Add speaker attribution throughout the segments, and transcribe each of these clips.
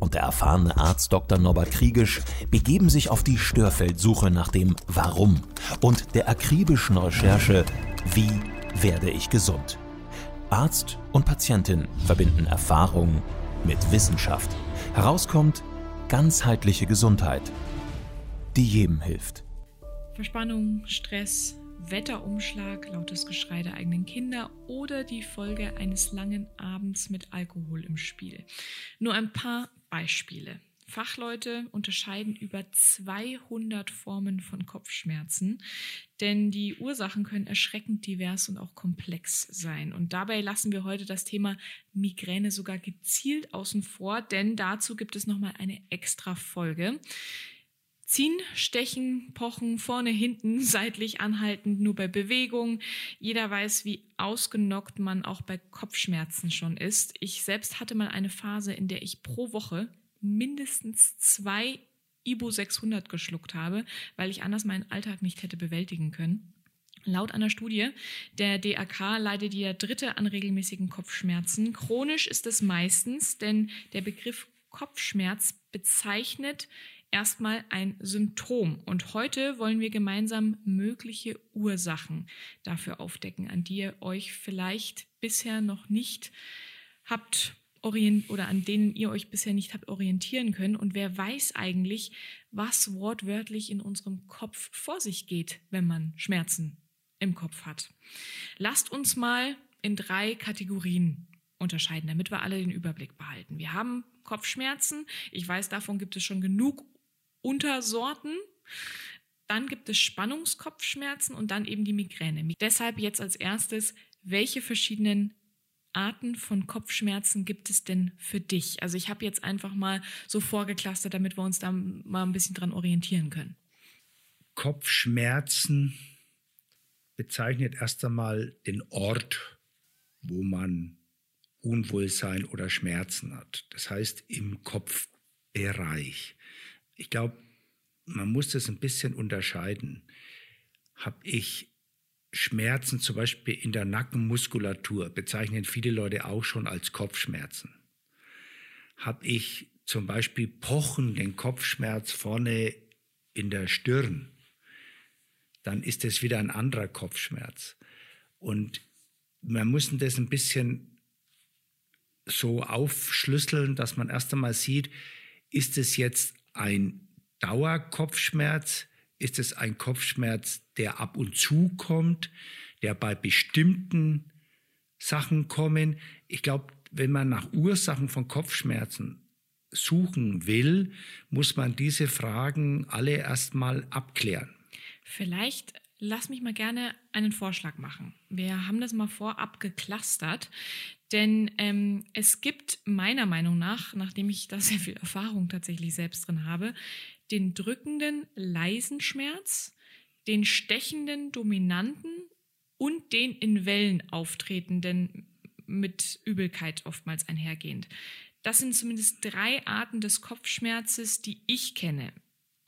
Speaker 1: und der erfahrene Arzt Dr. Norbert Kriegisch begeben sich auf die Störfeldsuche nach dem Warum und der akribischen Recherche Wie werde ich gesund? Arzt und Patientin verbinden Erfahrung mit Wissenschaft. Herauskommt ganzheitliche Gesundheit, die jedem hilft.
Speaker 2: Verspannung, Stress, Wetterumschlag, lautes Geschrei der eigenen Kinder oder die Folge eines langen Abends mit Alkohol im Spiel. Nur ein paar Beispiele. Fachleute unterscheiden über 200 Formen von Kopfschmerzen, denn die Ursachen können erschreckend divers und auch komplex sein. Und dabei lassen wir heute das Thema Migräne sogar gezielt außen vor, denn dazu gibt es nochmal eine extra Folge. Ziehen, stechen, pochen, vorne, hinten, seitlich anhaltend, nur bei Bewegung. Jeder weiß, wie ausgenockt man auch bei Kopfschmerzen schon ist. Ich selbst hatte mal eine Phase, in der ich pro Woche mindestens zwei Ibu 600 geschluckt habe, weil ich anders meinen Alltag nicht hätte bewältigen können. Laut einer Studie der DAK leidet jeder Dritte an regelmäßigen Kopfschmerzen. Chronisch ist es meistens, denn der Begriff Kopfschmerz bezeichnet erstmal ein Symptom. Und heute wollen wir gemeinsam mögliche Ursachen dafür aufdecken, an die ihr euch vielleicht bisher noch nicht habt oder an denen ihr euch bisher nicht habt orientieren können. Und wer weiß eigentlich, was wortwörtlich in unserem Kopf vor sich geht, wenn man Schmerzen im Kopf hat. Lasst uns mal in drei Kategorien unterscheiden, damit wir alle den Überblick behalten. Wir haben Kopfschmerzen. Ich weiß, davon gibt es schon genug Untersorten. Dann gibt es Spannungskopfschmerzen und dann eben die Migräne. Deshalb jetzt als erstes, welche verschiedenen Arten von Kopfschmerzen gibt es denn für dich? Also ich habe jetzt einfach mal so vorgeklustert, damit wir uns da mal ein bisschen dran orientieren können.
Speaker 3: Kopfschmerzen bezeichnet erst einmal den Ort, wo man Unwohlsein oder Schmerzen hat. Das heißt im Kopfbereich. Ich glaube, man muss das ein bisschen unterscheiden. Habe ich Schmerzen zum Beispiel in der Nackenmuskulatur, bezeichnen viele Leute auch schon als Kopfschmerzen. Habe ich zum Beispiel Pochen, den Kopfschmerz vorne in der Stirn, dann ist es wieder ein anderer Kopfschmerz. Und man muss das ein bisschen so aufschlüsseln, dass man erst einmal sieht, ist es jetzt ein Dauerkopfschmerz? Ist es ein Kopfschmerz, der ab und zu kommt, der bei bestimmten Sachen kommen? Ich glaube, wenn man nach Ursachen von Kopfschmerzen suchen will, muss man diese Fragen alle erstmal abklären.
Speaker 2: Vielleicht lass mich mal gerne einen Vorschlag machen. Wir haben das mal vorab geklustert. Denn ähm, es gibt meiner Meinung nach, nachdem ich da sehr viel Erfahrung tatsächlich selbst drin habe, den drückenden leisen Schmerz, den stechenden dominanten und den in Wellen auftretenden mit Übelkeit oftmals einhergehend. Das sind zumindest drei Arten des Kopfschmerzes, die ich kenne.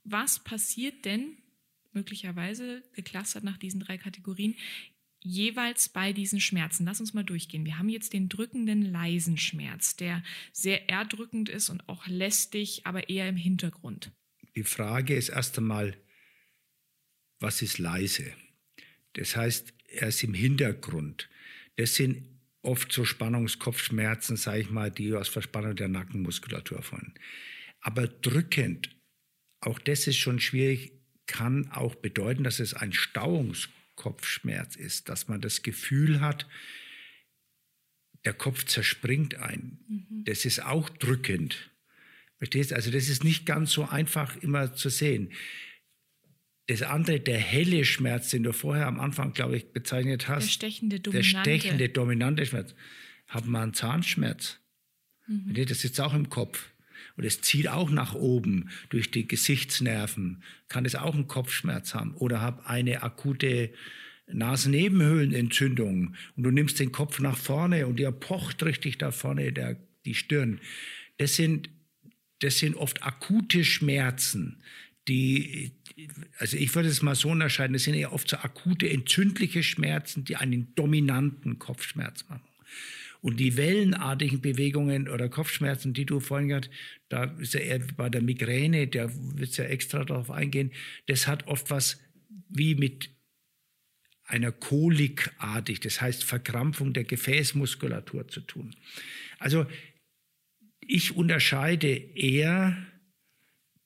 Speaker 2: Was passiert denn, möglicherweise geklustert nach diesen drei Kategorien, jeweils bei diesen Schmerzen. Lass uns mal durchgehen. Wir haben jetzt den drückenden leisen Schmerz, der sehr erdrückend ist und auch lästig, aber eher im Hintergrund.
Speaker 3: Die Frage ist erst einmal, was ist leise? Das heißt, er ist im Hintergrund. Das sind oft so Spannungskopfschmerzen, sage ich mal, die aus Verspannung der Nackenmuskulatur fallen. Aber drückend, auch das ist schon schwierig, kann auch bedeuten, dass es ein Stauungskopf Kopfschmerz ist, dass man das Gefühl hat, der Kopf zerspringt ein. Mhm. Das ist auch drückend. Verstehst? Also das ist nicht ganz so einfach immer zu sehen. Das andere, der helle Schmerz, den du vorher am Anfang, glaube ich, bezeichnet hast. Der
Speaker 2: stechende, dominante.
Speaker 3: Der stechende, dominante Schmerz. Hat man einen Zahnschmerz. Mhm. Das sitzt auch im Kopf. Und es zieht auch nach oben durch die Gesichtsnerven. Kann es auch einen Kopfschmerz haben oder habe eine akute Nasennebenhöhlenentzündung und du nimmst den Kopf nach vorne und dir pocht richtig da vorne der, die Stirn. Das sind, das sind oft akute Schmerzen, die, also ich würde es mal so unterscheiden, das sind eher oft so akute entzündliche Schmerzen, die einen dominanten Kopfschmerz machen. Und die wellenartigen Bewegungen oder Kopfschmerzen, die du vorhin gehabt da ist ja eher bei der Migräne, da wird ja extra darauf eingehen, das hat oft was wie mit einer Kolikartig, das heißt Verkrampfung der Gefäßmuskulatur zu tun. Also ich unterscheide eher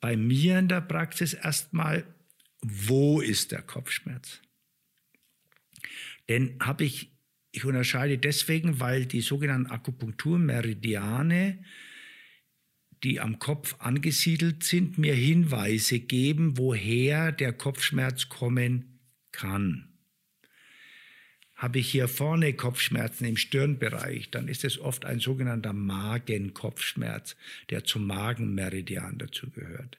Speaker 3: bei mir in der Praxis erstmal, wo ist der Kopfschmerz? Denn habe ich, ich unterscheide deswegen, weil die sogenannten Akupunkturmeridiane, die am Kopf angesiedelt sind, mir Hinweise geben, woher der Kopfschmerz kommen kann. Habe ich hier vorne Kopfschmerzen im Stirnbereich, dann ist es oft ein sogenannter Magenkopfschmerz, der zum Magenmeridian dazugehört.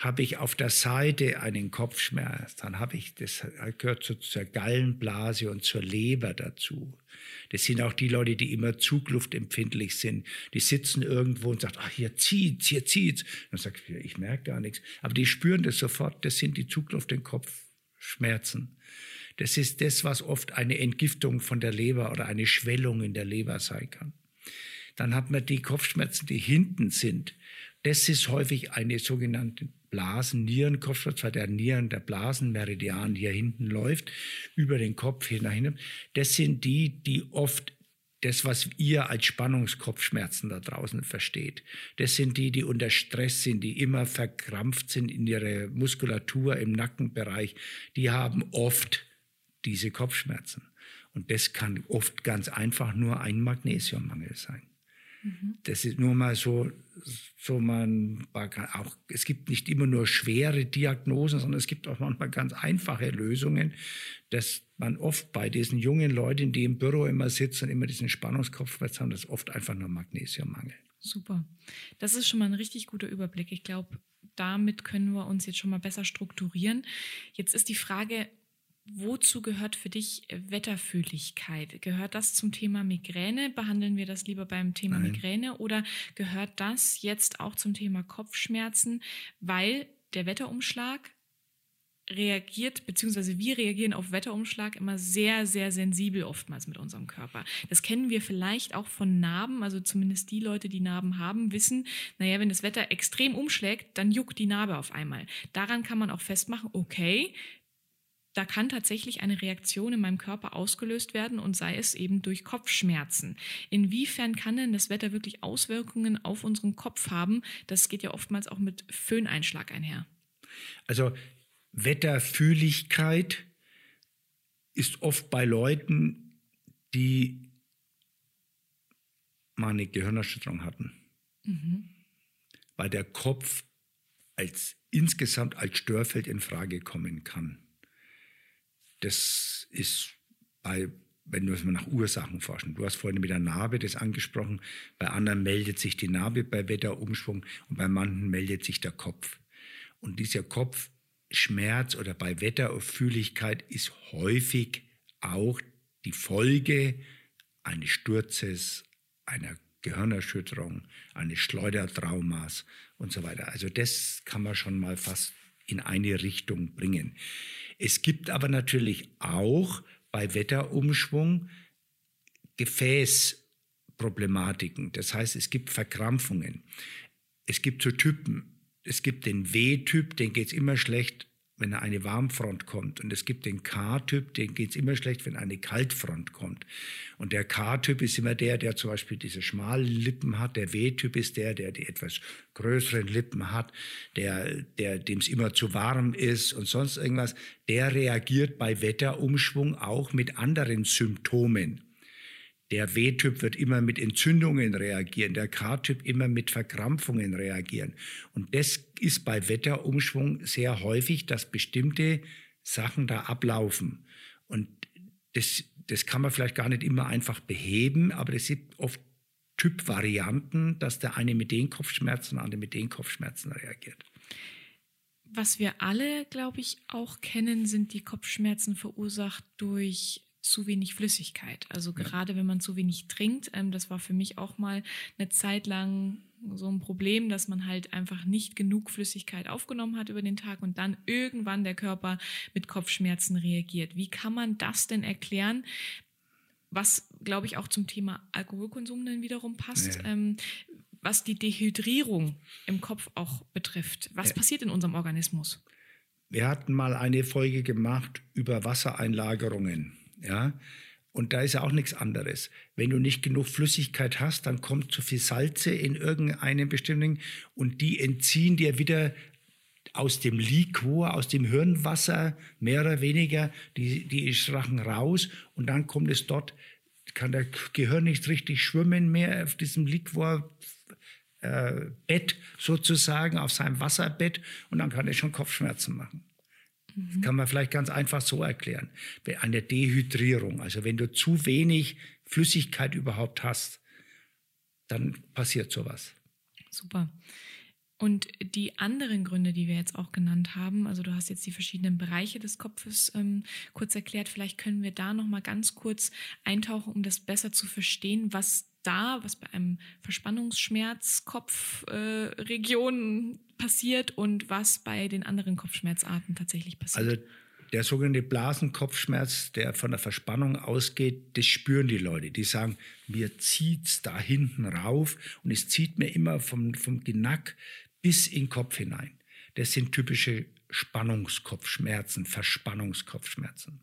Speaker 3: Habe ich auf der Seite einen Kopfschmerz, dann habe ich, das gehört so zur Gallenblase und zur Leber dazu. Das sind auch die Leute, die immer zugluftempfindlich sind. Die sitzen irgendwo und sagen, ach, hier zieht's, hier zieht's. Dann sagt ich, merke gar nichts. Aber die spüren das sofort, das sind die Zugluft den Kopfschmerzen. Das ist das, was oft eine Entgiftung von der Leber oder eine Schwellung in der Leber sein kann. Dann hat man die Kopfschmerzen, die hinten sind. Das ist häufig eine sogenannte Blasen-Nierenkopfschmerz, weil der Nieren, der Blasenmeridian hier hinten läuft, über den Kopf hinein. Das sind die, die oft das, was ihr als Spannungskopfschmerzen da draußen versteht. Das sind die, die unter Stress sind, die immer verkrampft sind in ihrer Muskulatur im Nackenbereich. Die haben oft diese Kopfschmerzen. Und das kann oft ganz einfach nur ein Magnesiummangel sein. Mhm. Das ist nur mal so, so man auch, es gibt nicht immer nur schwere Diagnosen, sondern es gibt auch manchmal ganz einfache Lösungen, dass man oft bei diesen jungen Leuten, die im Büro immer sitzen und immer diesen Spannungskopfschmerz haben, das ist oft einfach nur Magnesiummangel.
Speaker 2: Super. Das ist schon mal ein richtig guter Überblick. Ich glaube, damit können wir uns jetzt schon mal besser strukturieren. Jetzt ist die Frage, Wozu gehört für dich Wetterfühligkeit? Gehört das zum Thema Migräne? Behandeln wir das lieber beim Thema Nein. Migräne oder gehört das jetzt auch zum Thema Kopfschmerzen, weil der Wetterumschlag reagiert, beziehungsweise wir reagieren auf Wetterumschlag immer sehr, sehr sensibel oftmals mit unserem Körper. Das kennen wir vielleicht auch von Narben, also zumindest die Leute, die Narben haben, wissen, naja, wenn das Wetter extrem umschlägt, dann juckt die Narbe auf einmal. Daran kann man auch festmachen, okay, da kann tatsächlich eine Reaktion in meinem Körper ausgelöst werden und sei es eben durch Kopfschmerzen. Inwiefern kann denn das Wetter wirklich Auswirkungen auf unseren Kopf haben? Das geht ja oftmals auch mit Föhneinschlag einher.
Speaker 3: Also Wetterfühligkeit ist oft bei Leuten, die mal eine Gehirnerschütterung hatten. Mhm. Weil der Kopf als insgesamt als Störfeld in Frage kommen kann. Das ist bei, wenn wir nach Ursachen forschen. Du hast vorhin mit der Narbe das angesprochen. Bei anderen meldet sich die Narbe bei Wetterumschwung und bei manchen meldet sich der Kopf. Und dieser Kopfschmerz oder bei Wetterfühligkeit ist häufig auch die Folge eines Sturzes, einer Gehirnerschütterung, eines Schleudertraumas und so weiter. Also das kann man schon mal fast in eine Richtung bringen. Es gibt aber natürlich auch bei Wetterumschwung Gefäßproblematiken. Das heißt, es gibt Verkrampfungen. Es gibt so Typen. Es gibt den W-Typ, den geht es immer schlecht, wenn eine Warmfront kommt. Und es gibt den K-Typ, den es immer schlecht, wenn eine Kaltfront kommt. Und der K-Typ ist immer der, der zum Beispiel diese schmalen Lippen hat. Der W-Typ ist der, der die etwas größeren Lippen hat, der, der dem es immer zu warm ist und sonst irgendwas. Der reagiert bei Wetterumschwung auch mit anderen Symptomen. Der W-Typ wird immer mit Entzündungen reagieren, der K-Typ immer mit Verkrampfungen reagieren. Und das ist bei Wetterumschwung sehr häufig, dass bestimmte Sachen da ablaufen. Und das, das kann man vielleicht gar nicht immer einfach beheben, aber es sind oft Typvarianten, dass der eine mit den Kopfschmerzen, der andere mit den Kopfschmerzen reagiert.
Speaker 2: Was wir alle, glaube ich, auch kennen, sind die Kopfschmerzen verursacht durch zu wenig Flüssigkeit. Also gerade wenn man zu wenig trinkt, ähm, das war für mich auch mal eine Zeit lang so ein Problem, dass man halt einfach nicht genug Flüssigkeit aufgenommen hat über den Tag und dann irgendwann der Körper mit Kopfschmerzen reagiert. Wie kann man das denn erklären? Was, glaube ich, auch zum Thema Alkoholkonsum dann wiederum passt. Ja. Ähm, was die Dehydrierung im Kopf auch betrifft. Was ja. passiert in unserem Organismus?
Speaker 3: Wir hatten mal eine Folge gemacht über Wassereinlagerungen. Ja, und da ist ja auch nichts anderes. Wenn du nicht genug Flüssigkeit hast, dann kommt zu viel Salze in irgendeinem bestimmten und die entziehen dir wieder aus dem Liquor, aus dem Hirnwasser, mehr oder weniger, die, die Schrachen raus und dann kommt es dort, kann der Gehirn nicht richtig schwimmen mehr auf diesem Liquor. Äh, Bett sozusagen, auf seinem Wasserbett und dann kann er schon Kopfschmerzen machen. Das kann man vielleicht ganz einfach so erklären. Eine Dehydrierung, also wenn du zu wenig Flüssigkeit überhaupt hast, dann passiert sowas.
Speaker 2: Super. Und die anderen Gründe, die wir jetzt auch genannt haben, also du hast jetzt die verschiedenen Bereiche des Kopfes ähm, kurz erklärt, vielleicht können wir da noch mal ganz kurz eintauchen, um das besser zu verstehen, was da, was bei einem Verspannungsschmerz Kopfregion äh, passiert und was bei den anderen Kopfschmerzarten tatsächlich passiert.
Speaker 3: Also der sogenannte Blasenkopfschmerz, der von der Verspannung ausgeht, das spüren die Leute. Die sagen, mir zieht es da hinten rauf und es zieht mir immer vom, vom Genack bis in den Kopf hinein. Das sind typische Spannungskopfschmerzen, Verspannungskopfschmerzen.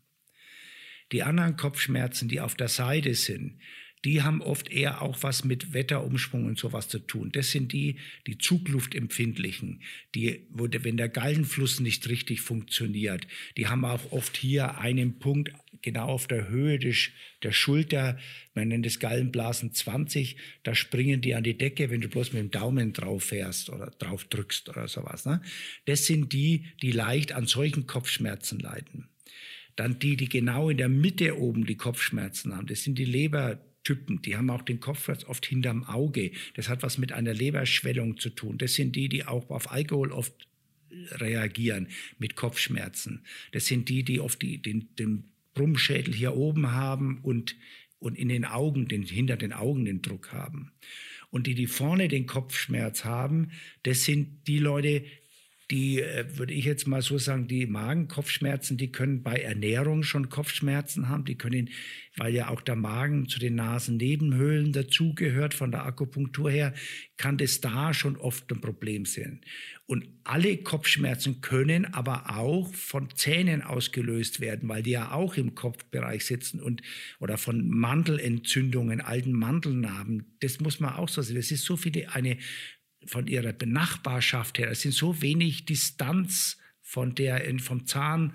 Speaker 3: Die anderen Kopfschmerzen, die auf der Seite sind, die haben oft eher auch was mit Wetterumschwung und sowas zu tun. Das sind die, die Zugluftempfindlichen, die, wo, wenn der Gallenfluss nicht richtig funktioniert, die haben auch oft hier einen Punkt genau auf der Höhe des, der Schulter, man nennt es Gallenblasen 20, da springen die an die Decke, wenn du bloß mit dem Daumen drauf fährst oder drauf drückst oder sowas. Ne? Das sind die, die leicht an solchen Kopfschmerzen leiden. Dann die, die genau in der Mitte oben die Kopfschmerzen haben, das sind die Leber, Typen, die haben auch den Kopfschmerz oft hinterm Auge. Das hat was mit einer Leberschwellung zu tun. Das sind die, die auch auf Alkohol oft reagieren mit Kopfschmerzen. Das sind die, die oft die, den, den Brummschädel hier oben haben und, und in den Augen, den, hinter den Augen den Druck haben. Und die, die vorne den Kopfschmerz haben, das sind die Leute, die, äh, würde ich jetzt mal so sagen, die Magenkopfschmerzen, die können bei Ernährung schon Kopfschmerzen haben. Die können, weil ja auch der Magen zu den Nasennebenhöhlen dazugehört, von der Akupunktur her, kann das da schon oft ein Problem sein. Und alle Kopfschmerzen können aber auch von Zähnen ausgelöst werden, weil die ja auch im Kopfbereich sitzen und, oder von Mandelentzündungen, alten Mandelnarben. Das muss man auch so sehen. Das ist so viele, eine von ihrer Benachbarschaft her, es sind so wenig Distanz von der, vom Zahn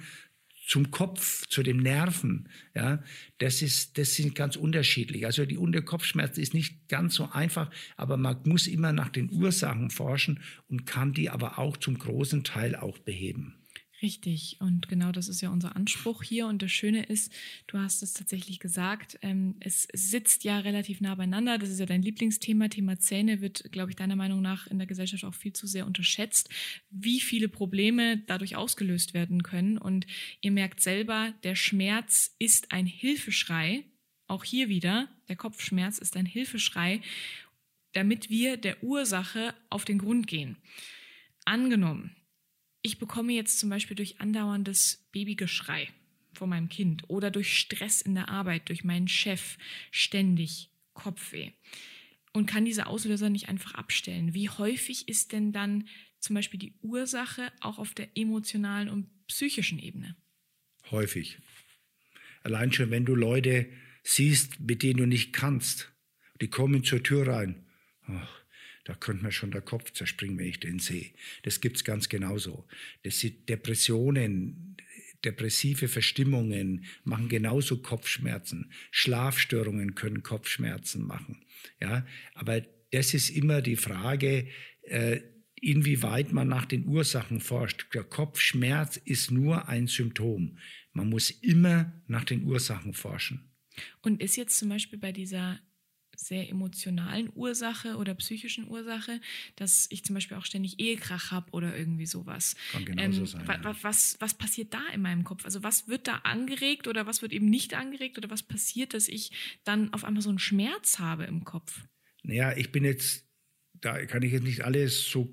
Speaker 3: zum Kopf, zu den Nerven, ja, das ist, das sind ganz unterschiedlich. Also die Unterkopfschmerzen ist nicht ganz so einfach, aber man muss immer nach den Ursachen forschen und kann die aber auch zum großen Teil auch beheben.
Speaker 2: Richtig, und genau das ist ja unser Anspruch hier. Und das Schöne ist, du hast es tatsächlich gesagt, ähm, es sitzt ja relativ nah beieinander. Das ist ja dein Lieblingsthema. Thema Zähne wird, glaube ich, deiner Meinung nach in der Gesellschaft auch viel zu sehr unterschätzt, wie viele Probleme dadurch ausgelöst werden können. Und ihr merkt selber, der Schmerz ist ein Hilfeschrei. Auch hier wieder, der Kopfschmerz ist ein Hilfeschrei, damit wir der Ursache auf den Grund gehen. Angenommen, ich bekomme jetzt zum Beispiel durch andauerndes Babygeschrei von meinem Kind oder durch Stress in der Arbeit, durch meinen Chef ständig Kopfweh und kann diese Auslöser nicht einfach abstellen. Wie häufig ist denn dann zum Beispiel die Ursache auch auf der emotionalen und psychischen Ebene?
Speaker 3: Häufig. Allein schon, wenn du Leute siehst, mit denen du nicht kannst, die kommen zur Tür rein. Ach, da könnte mir schon der Kopf zerspringen, wenn ich den sehe. Das gibt es ganz genauso. Das sind Depressionen, depressive Verstimmungen machen genauso Kopfschmerzen. Schlafstörungen können Kopfschmerzen machen. Ja, aber das ist immer die Frage, äh, inwieweit man nach den Ursachen forscht. Der Kopfschmerz ist nur ein Symptom. Man muss immer nach den Ursachen forschen.
Speaker 2: Und ist jetzt zum Beispiel bei dieser sehr emotionalen Ursache oder psychischen Ursache, dass ich zum Beispiel auch ständig Ehekrach habe oder irgendwie sowas.
Speaker 3: Kann genauso ähm, sein.
Speaker 2: Wa ja. was, was passiert da in meinem Kopf? Also was wird da angeregt oder was wird eben nicht angeregt oder was passiert, dass ich dann auf einmal so einen Schmerz habe im Kopf?
Speaker 3: Naja, ich bin jetzt, da kann ich jetzt nicht alles so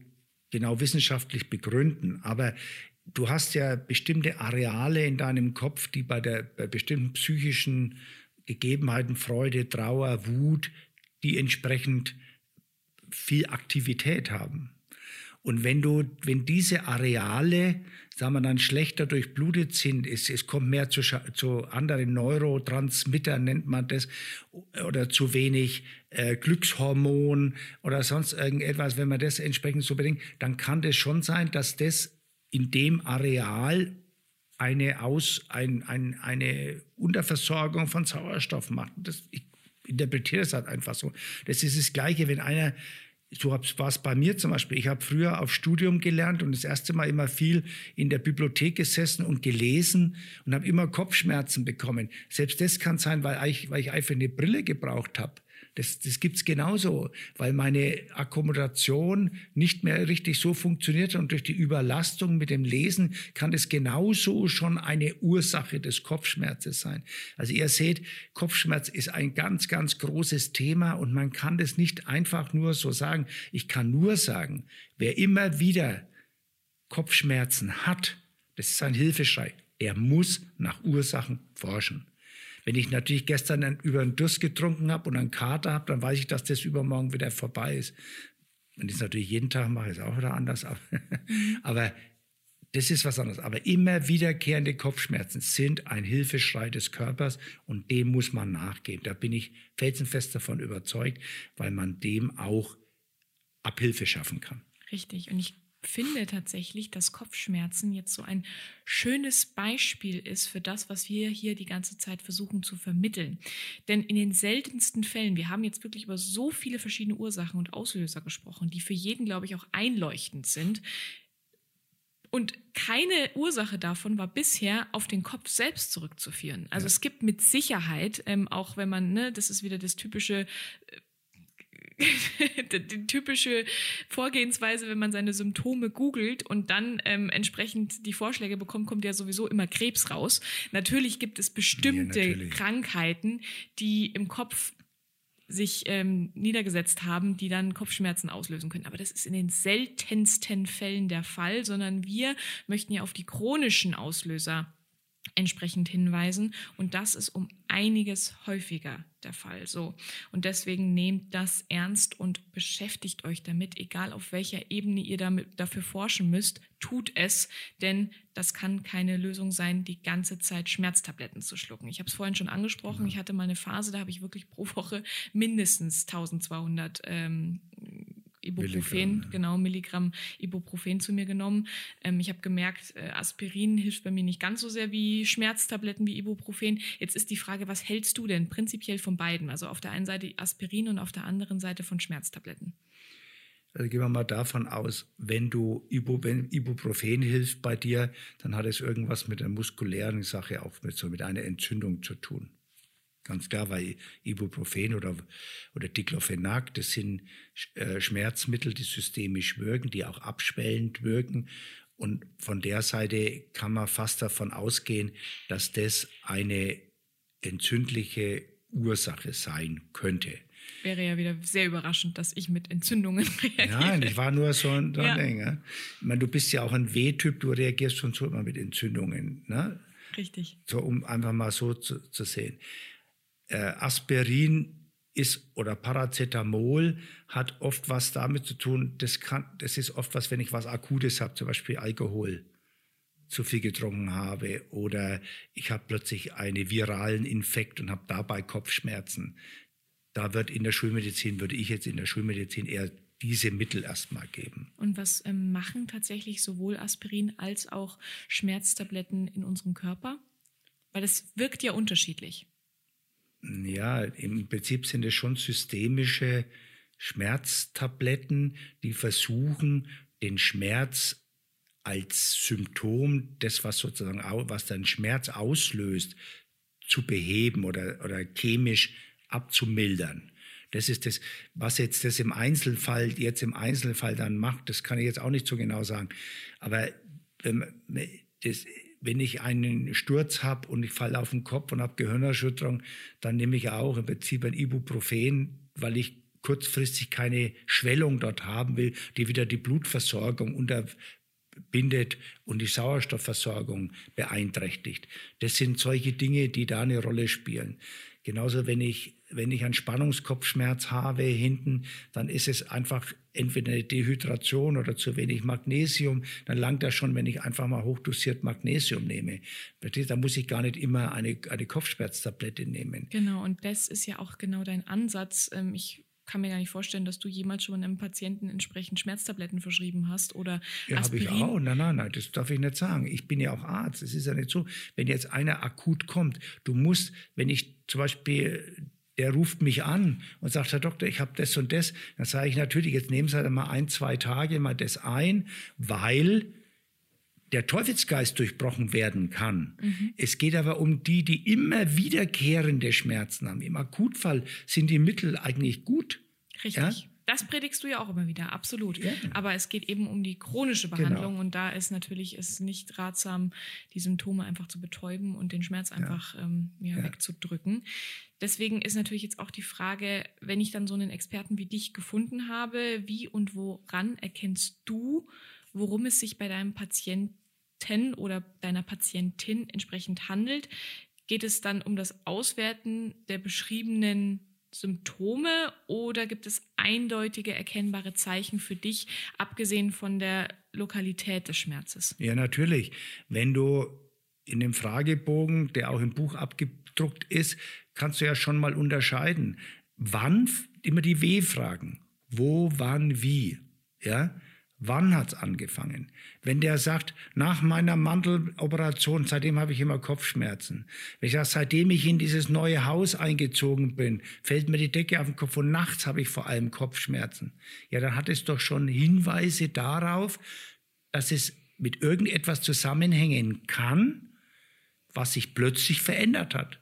Speaker 3: genau wissenschaftlich begründen, aber du hast ja bestimmte Areale in deinem Kopf, die bei, der, bei bestimmten psychischen Gegebenheiten, Freude, Trauer, Wut, die entsprechend viel Aktivität haben. Und wenn du, wenn diese Areale, sagen wir dann, schlechter durchblutet sind, es, es kommt mehr zu, zu anderen Neurotransmittern, nennt man das, oder zu wenig äh, Glückshormon oder sonst irgendetwas, wenn man das entsprechend so bedenkt, dann kann das schon sein, dass das in dem Areal eine, Aus, ein, ein, eine Unterversorgung von Sauerstoff macht. Das, ich interpretiere das halt einfach so. Das ist das Gleiche, wenn einer, so war es bei mir zum Beispiel, ich habe früher auf Studium gelernt und das erste Mal immer viel in der Bibliothek gesessen und gelesen und habe immer Kopfschmerzen bekommen. Selbst das kann sein, weil ich, weil ich einfach eine Brille gebraucht habe. Das, das gibt es genauso, weil meine Akkommodation nicht mehr richtig so funktioniert und durch die Überlastung mit dem Lesen kann es genauso schon eine Ursache des Kopfschmerzes sein. Also ihr seht, Kopfschmerz ist ein ganz, ganz großes Thema und man kann das nicht einfach nur so sagen. Ich kann nur sagen, wer immer wieder Kopfschmerzen hat, das ist ein Hilfeschrei. Er muss nach Ursachen forschen. Wenn ich natürlich gestern über einen Durst getrunken habe und einen Kater habe, dann weiß ich, dass das übermorgen wieder vorbei ist. Wenn ich es natürlich jeden Tag mache, ist es auch wieder anders. Aber das ist was anderes. Aber immer wiederkehrende Kopfschmerzen sind ein Hilfeschrei des Körpers und dem muss man nachgehen. Da bin ich felsenfest davon überzeugt, weil man dem auch Abhilfe schaffen kann.
Speaker 2: Richtig. Und ich finde tatsächlich, dass Kopfschmerzen jetzt so ein schönes Beispiel ist für das, was wir hier die ganze Zeit versuchen zu vermitteln. Denn in den seltensten Fällen, wir haben jetzt wirklich über so viele verschiedene Ursachen und Auslöser gesprochen, die für jeden, glaube ich, auch einleuchtend sind. Und keine Ursache davon war bisher auf den Kopf selbst zurückzuführen. Also ja. es gibt mit Sicherheit, ähm, auch wenn man, ne, das ist wieder das typische äh, die typische Vorgehensweise, wenn man seine Symptome googelt und dann ähm, entsprechend die Vorschläge bekommt, kommt ja sowieso immer Krebs raus. Natürlich gibt es bestimmte ja, Krankheiten, die im Kopf sich ähm, niedergesetzt haben, die dann Kopfschmerzen auslösen können. Aber das ist in den seltensten Fällen der Fall, sondern wir möchten ja auf die chronischen Auslöser entsprechend hinweisen. Und das ist um einiges häufiger der Fall. So. Und deswegen nehmt das ernst und beschäftigt euch damit, egal auf welcher Ebene ihr damit, dafür forschen müsst, tut es, denn das kann keine Lösung sein, die ganze Zeit Schmerztabletten zu schlucken. Ich habe es vorhin schon angesprochen, ich hatte mal eine Phase, da habe ich wirklich pro Woche mindestens 1200 ähm, Ibuprofen, Milligramm, genau, Milligramm Ibuprofen zu mir genommen. Ähm, ich habe gemerkt, äh, Aspirin hilft bei mir nicht ganz so sehr wie Schmerztabletten wie Ibuprofen. Jetzt ist die Frage, was hältst du denn prinzipiell von beiden? Also auf der einen Seite Aspirin und auf der anderen Seite von Schmerztabletten.
Speaker 3: Also gehen wir mal davon aus, wenn du Ibu, wenn Ibuprofen hilft bei dir, dann hat es irgendwas mit der muskulären Sache auch mit so mit einer Entzündung zu tun. Ganz klar, weil Ibuprofen oder, oder Diclofenac, das sind äh, Schmerzmittel, die systemisch wirken, die auch abschwellend wirken. Und von der Seite kann man fast davon ausgehen, dass das eine entzündliche Ursache sein könnte.
Speaker 2: Wäre ja wieder sehr überraschend, dass ich mit Entzündungen reagiere.
Speaker 3: Nein, ich war nur so ein, so ja. Ich meine, du bist ja auch ein W-Typ, du reagierst schon so immer mit Entzündungen. Ne?
Speaker 2: Richtig.
Speaker 3: So, um einfach mal so zu, zu sehen Aspirin ist oder Paracetamol hat oft was damit zu tun, das, kann, das ist oft was, wenn ich was Akutes habe, zum Beispiel Alkohol zu viel getrunken habe oder ich habe plötzlich einen viralen Infekt und habe dabei Kopfschmerzen. Da wird in der Schulmedizin, würde ich jetzt in der Schulmedizin eher diese Mittel erstmal geben.
Speaker 2: Und was ähm, machen tatsächlich sowohl Aspirin als auch Schmerztabletten in unserem Körper? Weil das wirkt ja unterschiedlich.
Speaker 3: Ja, im Prinzip sind es schon systemische Schmerztabletten, die versuchen, den Schmerz als Symptom, das was sozusagen, was dann Schmerz auslöst, zu beheben oder, oder chemisch abzumildern. Das ist das, was jetzt das im Einzelfall, jetzt im Einzelfall dann macht, das kann ich jetzt auch nicht so genau sagen. Aber wenn, das, wenn ich einen Sturz habe und ich falle auf den Kopf und habe Gehirnerschütterung, dann nehme ich auch im Prinzip ein Ibuprofen, weil ich kurzfristig keine Schwellung dort haben will, die wieder die Blutversorgung unterbindet und die Sauerstoffversorgung beeinträchtigt. Das sind solche Dinge, die da eine Rolle spielen. Genauso, wenn ich, wenn ich einen Spannungskopfschmerz habe hinten, dann ist es einfach entweder eine Dehydration oder zu wenig Magnesium. Dann langt das schon, wenn ich einfach mal hochdosiert Magnesium nehme. Da muss ich gar nicht immer eine, eine Kopfschmerztablette nehmen.
Speaker 2: Genau, und das ist ja auch genau dein Ansatz. Ähm, ich kann mir gar nicht vorstellen, dass du jemals schon einem Patienten entsprechend Schmerztabletten verschrieben hast oder
Speaker 3: Ja, habe ich auch. Nein, nein, nein, das darf ich nicht sagen. Ich bin ja auch Arzt. Es ist ja nicht so, wenn jetzt einer akut kommt, du musst, wenn ich zum Beispiel der ruft mich an und sagt, Herr Doktor, ich habe das und das. Dann sage ich natürlich, jetzt nehmen Sie halt mal ein, zwei Tage mal das ein, weil der Teufelsgeist durchbrochen werden kann. Mhm. Es geht aber um die, die immer wiederkehrende Schmerzen haben. Im Akutfall sind die Mittel eigentlich gut.
Speaker 2: Richtig. Ja? Das predigst du ja auch immer wieder, absolut. Ja. Aber es geht eben um die chronische genau. Behandlung genau. und da ist natürlich es nicht ratsam, die Symptome einfach zu betäuben und den Schmerz einfach ja. Ähm, ja, ja. wegzudrücken. Deswegen ist natürlich jetzt auch die Frage, wenn ich dann so einen Experten wie dich gefunden habe, wie und woran erkennst du, worum es sich bei deinem Patienten oder deiner Patientin entsprechend handelt? Geht es dann um das Auswerten der beschriebenen Symptome oder gibt es eindeutige erkennbare Zeichen für dich, abgesehen von der Lokalität des Schmerzes?
Speaker 3: Ja, natürlich. Wenn du in dem Fragebogen, der auch im Buch abgedruckt ist, kannst du ja schon mal unterscheiden. Wann, immer die W-Fragen. Wo, wann, wie. Ja? Wann hat es angefangen? Wenn der sagt, nach meiner Mandeloperation, seitdem habe ich immer Kopfschmerzen. Wenn ich sage, seitdem ich in dieses neue Haus eingezogen bin, fällt mir die Decke auf den Kopf und nachts habe ich vor allem Kopfschmerzen. Ja, dann hat es doch schon Hinweise darauf, dass es mit irgendetwas zusammenhängen kann, was sich plötzlich verändert hat.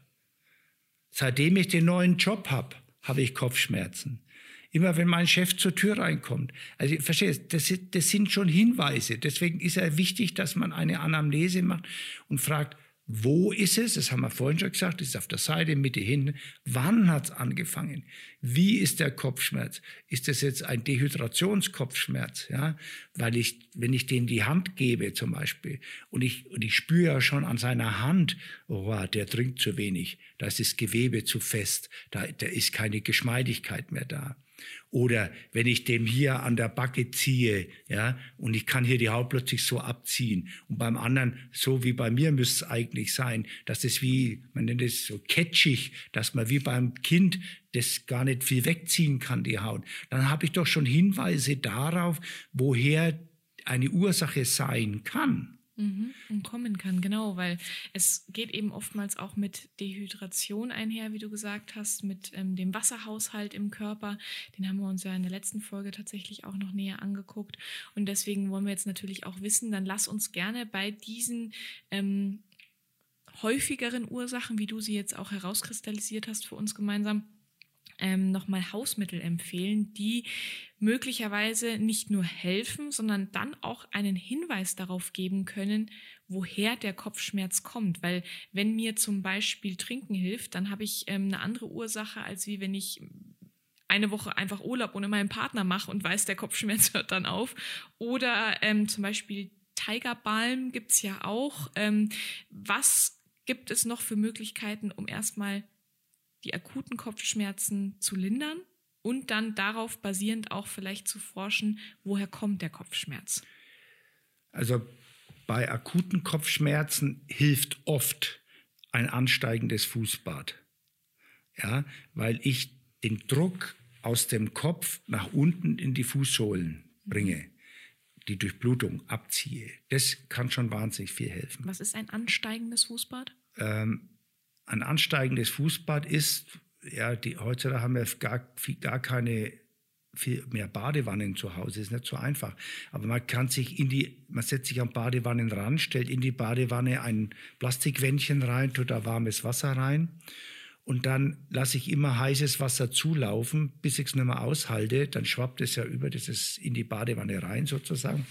Speaker 3: Seitdem ich den neuen Job habe, habe ich Kopfschmerzen. Immer wenn mein Chef zur Tür reinkommt. Also verstehst, das, das sind schon Hinweise. Deswegen ist es wichtig, dass man eine Anamnese macht und fragt, wo ist es? Das haben wir vorhin schon gesagt. Ist auf der Seite, Mitte, hinten. Wann hat es angefangen? Wie ist der Kopfschmerz? Ist das jetzt ein Dehydrationskopfschmerz? Ja, weil ich, wenn ich dem die Hand gebe zum Beispiel und ich, und ich spüre ja schon an seiner Hand, oh, der trinkt zu wenig. Da ist das Gewebe zu fest. Da, da ist keine Geschmeidigkeit mehr da. Oder wenn ich dem hier an der Backe ziehe, ja, und ich kann hier die Haut plötzlich so abziehen. Und beim anderen, so wie bei mir müsste es eigentlich sein, dass es wie, man nennt es so catchig, dass man wie beim Kind das gar nicht viel wegziehen kann, die Haut. Dann habe ich doch schon Hinweise darauf, woher eine Ursache sein kann.
Speaker 2: Mhm, und kommen kann, genau, weil es geht eben oftmals auch mit Dehydration einher, wie du gesagt hast, mit ähm, dem Wasserhaushalt im Körper. Den haben wir uns ja in der letzten Folge tatsächlich auch noch näher angeguckt. Und deswegen wollen wir jetzt natürlich auch wissen, dann lass uns gerne bei diesen ähm, häufigeren Ursachen, wie du sie jetzt auch herauskristallisiert hast für uns gemeinsam, ähm, nochmal Hausmittel empfehlen, die möglicherweise nicht nur helfen, sondern dann auch einen Hinweis darauf geben können, woher der Kopfschmerz kommt. Weil wenn mir zum Beispiel Trinken hilft, dann habe ich ähm, eine andere Ursache, als wie wenn ich eine Woche einfach Urlaub ohne meinen Partner mache und weiß, der Kopfschmerz hört dann auf. Oder ähm, zum Beispiel Tigerbalm gibt es ja auch. Ähm, was gibt es noch für Möglichkeiten, um erstmal die akuten Kopfschmerzen zu lindern und dann darauf basierend auch vielleicht zu forschen, woher kommt der Kopfschmerz?
Speaker 3: Also bei akuten Kopfschmerzen hilft oft ein ansteigendes Fußbad. Ja, weil ich den Druck aus dem Kopf nach unten in die Fußsohlen bringe, die Durchblutung abziehe. Das kann schon wahnsinnig viel helfen.
Speaker 2: Was ist ein ansteigendes Fußbad?
Speaker 3: Ähm, ein ansteigendes Fußbad ist, ja, die, heutzutage haben wir gar, gar keine viel mehr Badewannen zu Hause, ist nicht so einfach. Aber man kann sich in die, man setzt sich am Badewannen ran, stellt in die Badewanne ein Plastikwändchen rein, tut da warmes Wasser rein und dann lasse ich immer heißes Wasser zulaufen, bis ich es nicht mehr aushalte. Dann schwappt es ja über, das ist in die Badewanne rein sozusagen.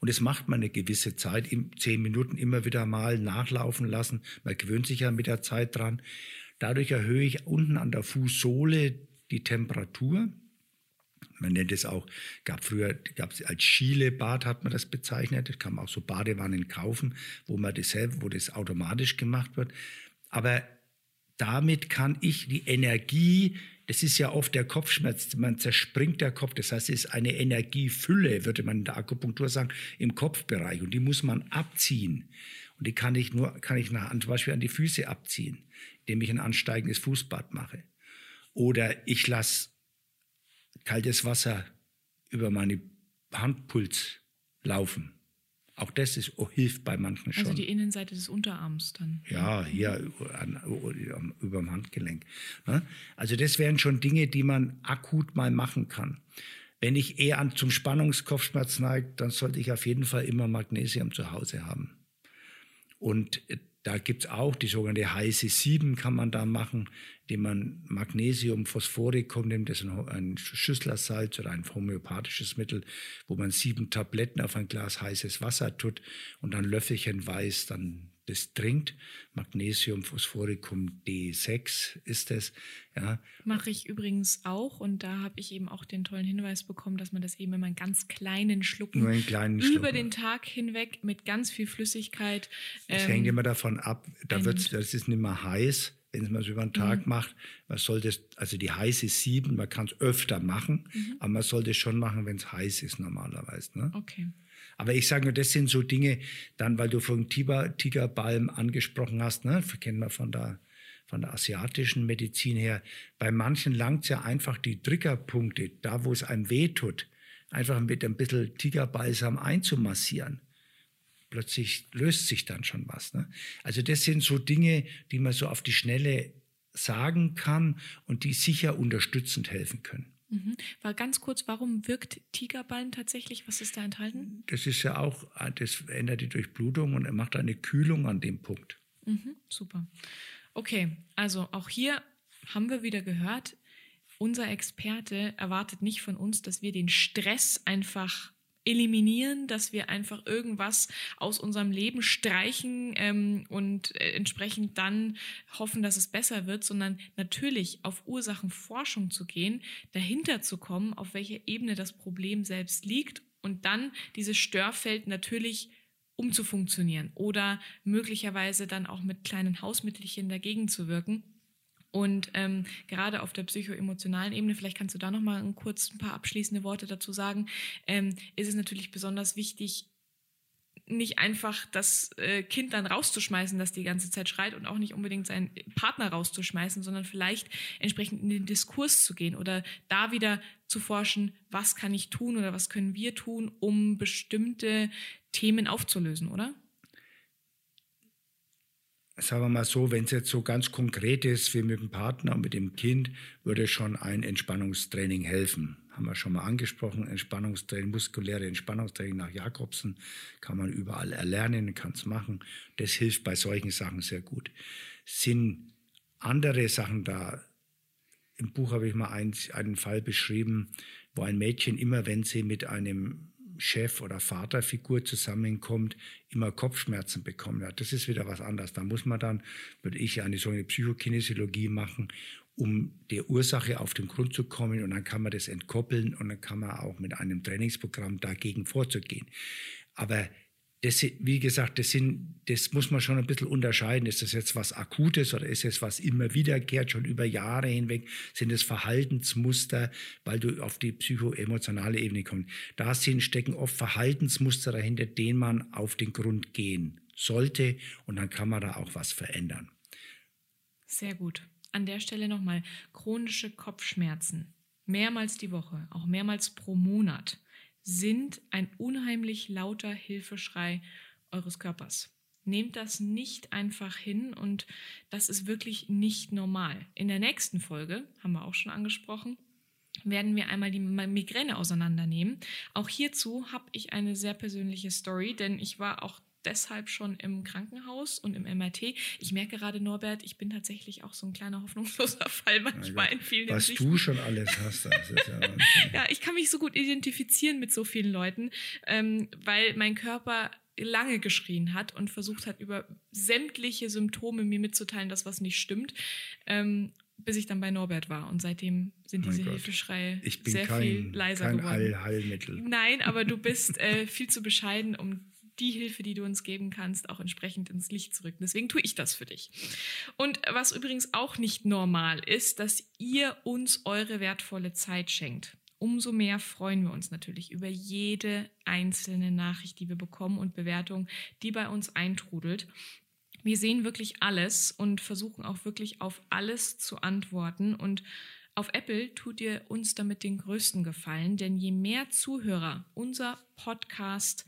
Speaker 3: Und das macht man eine gewisse Zeit, zehn Minuten immer wieder mal nachlaufen lassen. Man gewöhnt sich ja mit der Zeit dran. Dadurch erhöhe ich unten an der Fußsohle die Temperatur. Man nennt es auch, gab früher, gab es als Chile-Bad hat man das bezeichnet. Das kann man auch so Badewannen kaufen, wo man das wo das automatisch gemacht wird. Aber damit kann ich die Energie, das ist ja oft der Kopfschmerz, man zerspringt der Kopf, das heißt, es ist eine Energiefülle, würde man in der Akupunktur sagen, im Kopfbereich und die muss man abziehen. Und die kann ich nur, kann ich nach, zum Beispiel an die Füße abziehen, indem ich ein ansteigendes Fußbad mache. Oder ich lasse kaltes Wasser über meine Handpuls laufen. Auch das ist, oh, hilft bei manchen also
Speaker 2: schon. Also die Innenseite des Unterarms dann.
Speaker 3: Ja, hier an, über dem Handgelenk. Ne? Also das wären schon Dinge, die man akut mal machen kann. Wenn ich eher an, zum Spannungskopfschmerz neige, dann sollte ich auf jeden Fall immer Magnesium zu Hause haben. Und da gibt es auch die sogenannte heiße 7 kann man da machen, indem man Magnesium, Phosphorikum nimmt, das ist ein Schüsslersalz oder ein homöopathisches Mittel, wo man sieben Tabletten auf ein Glas heißes Wasser tut und dann Löffelchen weiß dann das trinkt. Magnesium, Phosphoricum D6 ist es. Ja.
Speaker 2: Mache ich übrigens auch und da habe ich eben auch den tollen Hinweis bekommen, dass man das eben immer in ganz kleinen Schlucken
Speaker 3: Nur in kleinen
Speaker 2: über
Speaker 3: Schlucken.
Speaker 2: den Tag hinweg mit ganz viel Flüssigkeit.
Speaker 3: Das ähm, hängt immer davon ab, da wird's, das ist nicht mehr heiß wenn man es über den Tag mhm. macht, man sollte es, also die heiße sieben, man kann es öfter machen, mhm. aber man sollte es schon machen, wenn es heiß ist normalerweise. Ne?
Speaker 2: Okay.
Speaker 3: Aber ich sage nur, das sind so Dinge, dann, weil du von Tigerbalm angesprochen hast, ne, kennen wir von der, von der asiatischen Medizin her. Bei manchen langt es ja einfach die Triggerpunkte, da wo es einem weh tut, einfach mit ein bisschen Tigerbalsam einzumassieren. Plötzlich löst sich dann schon was. Ne? Also das sind so Dinge, die man so auf die Schnelle sagen kann und die sicher unterstützend helfen können.
Speaker 2: Mhm. War ganz kurz, warum wirkt Tigerbalm tatsächlich? Was ist da enthalten?
Speaker 3: Das ist ja auch, das ändert die Durchblutung und er macht eine Kühlung an dem Punkt.
Speaker 2: Mhm, super. Okay, also auch hier haben wir wieder gehört, unser Experte erwartet nicht von uns, dass wir den Stress einfach eliminieren, dass wir einfach irgendwas aus unserem Leben streichen ähm, und äh, entsprechend dann hoffen, dass es besser wird, sondern natürlich auf Ursachenforschung zu gehen, dahinter zu kommen, auf welcher Ebene das Problem selbst liegt und dann dieses Störfeld natürlich umzufunktionieren oder möglicherweise dann auch mit kleinen Hausmittelchen dagegen zu wirken und ähm, gerade auf der psychoemotionalen Ebene, vielleicht kannst du da noch mal ein kurz ein paar abschließende Worte dazu sagen, ähm, ist es natürlich besonders wichtig, nicht einfach das äh, Kind dann rauszuschmeißen, das die ganze Zeit schreit und auch nicht unbedingt seinen Partner rauszuschmeißen, sondern vielleicht entsprechend in den Diskurs zu gehen oder da wieder zu forschen, was kann ich tun oder was können wir tun, um bestimmte Themen aufzulösen, oder?
Speaker 3: Sagen wir mal so, wenn es jetzt so ganz konkret ist wie mit dem Partner und mit dem Kind, würde schon ein Entspannungstraining helfen. Haben wir schon mal angesprochen, Entspannungstraining, muskuläre Entspannungstraining nach Jakobsen kann man überall erlernen, kann es machen. Das hilft bei solchen Sachen sehr gut. Sind andere Sachen da? Im Buch habe ich mal einen, einen Fall beschrieben, wo ein Mädchen immer, wenn sie mit einem Chef- oder Vaterfigur zusammenkommt, immer Kopfschmerzen bekommen hat. Das ist wieder was anderes. Da muss man dann, würde ich eine so eine Psychokinesiologie machen, um der Ursache auf den Grund zu kommen und dann kann man das entkoppeln und dann kann man auch mit einem Trainingsprogramm dagegen vorzugehen. Aber das, wie gesagt, das, sind, das muss man schon ein bisschen unterscheiden. Ist das jetzt was Akutes oder ist es was immer wiederkehrt, schon über Jahre hinweg? Sind es Verhaltensmuster, weil du auf die psychoemotionale Ebene kommst? Da stecken oft Verhaltensmuster dahinter, denen man auf den Grund gehen sollte und dann kann man da auch was verändern.
Speaker 2: Sehr gut. An der Stelle nochmal chronische Kopfschmerzen. Mehrmals die Woche, auch mehrmals pro Monat sind ein unheimlich lauter Hilfeschrei eures Körpers. Nehmt das nicht einfach hin und das ist wirklich nicht normal. In der nächsten Folge, haben wir auch schon angesprochen, werden wir einmal die Migräne auseinandernehmen. Auch hierzu habe ich eine sehr persönliche Story, denn ich war auch deshalb schon im Krankenhaus und im MRT. Ich merke gerade, Norbert, ich bin tatsächlich auch so ein kleiner hoffnungsloser Fall manchmal in vielen
Speaker 3: Was
Speaker 2: Hinsichten.
Speaker 3: du schon alles hast, das ist ja.
Speaker 2: Ja, ich kann mich so gut identifizieren mit so vielen Leuten, ähm, weil mein Körper lange geschrien hat und versucht hat, über sämtliche Symptome mir mitzuteilen, dass was nicht stimmt, ähm, bis ich dann bei Norbert war. Und seitdem sind diese
Speaker 3: Gott.
Speaker 2: Hilfeschreie
Speaker 3: Ich bin
Speaker 2: sehr
Speaker 3: kein,
Speaker 2: viel leiser
Speaker 3: kein
Speaker 2: geworden.
Speaker 3: Allheilmittel.
Speaker 2: Nein, aber du bist äh, viel zu bescheiden, um die Hilfe, die du uns geben kannst, auch entsprechend ins Licht zu rücken. Deswegen tue ich das für dich. Und was übrigens auch nicht normal ist, dass ihr uns eure wertvolle Zeit schenkt. Umso mehr freuen wir uns natürlich über jede einzelne Nachricht, die wir bekommen und Bewertung, die bei uns eintrudelt. Wir sehen wirklich alles und versuchen auch wirklich auf alles zu antworten. Und auf Apple tut ihr uns damit den größten Gefallen, denn je mehr Zuhörer unser Podcast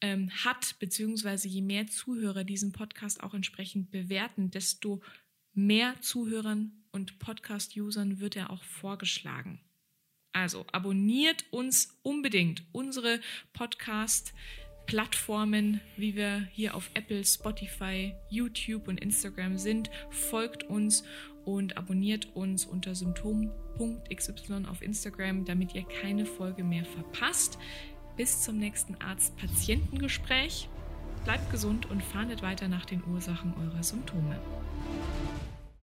Speaker 2: ähm, hat, beziehungsweise je mehr Zuhörer diesen Podcast auch entsprechend bewerten, desto mehr Zuhörern und Podcast-Usern wird er auch vorgeschlagen. Also abonniert uns unbedingt unsere Podcast-Plattformen, wie wir hier auf Apple, Spotify, YouTube und Instagram sind. Folgt uns und abonniert uns unter symptom.xy auf Instagram, damit ihr keine Folge mehr verpasst. Bis zum nächsten Arzt-Patientengespräch. Bleibt gesund und fahndet weiter nach den Ursachen eurer Symptome.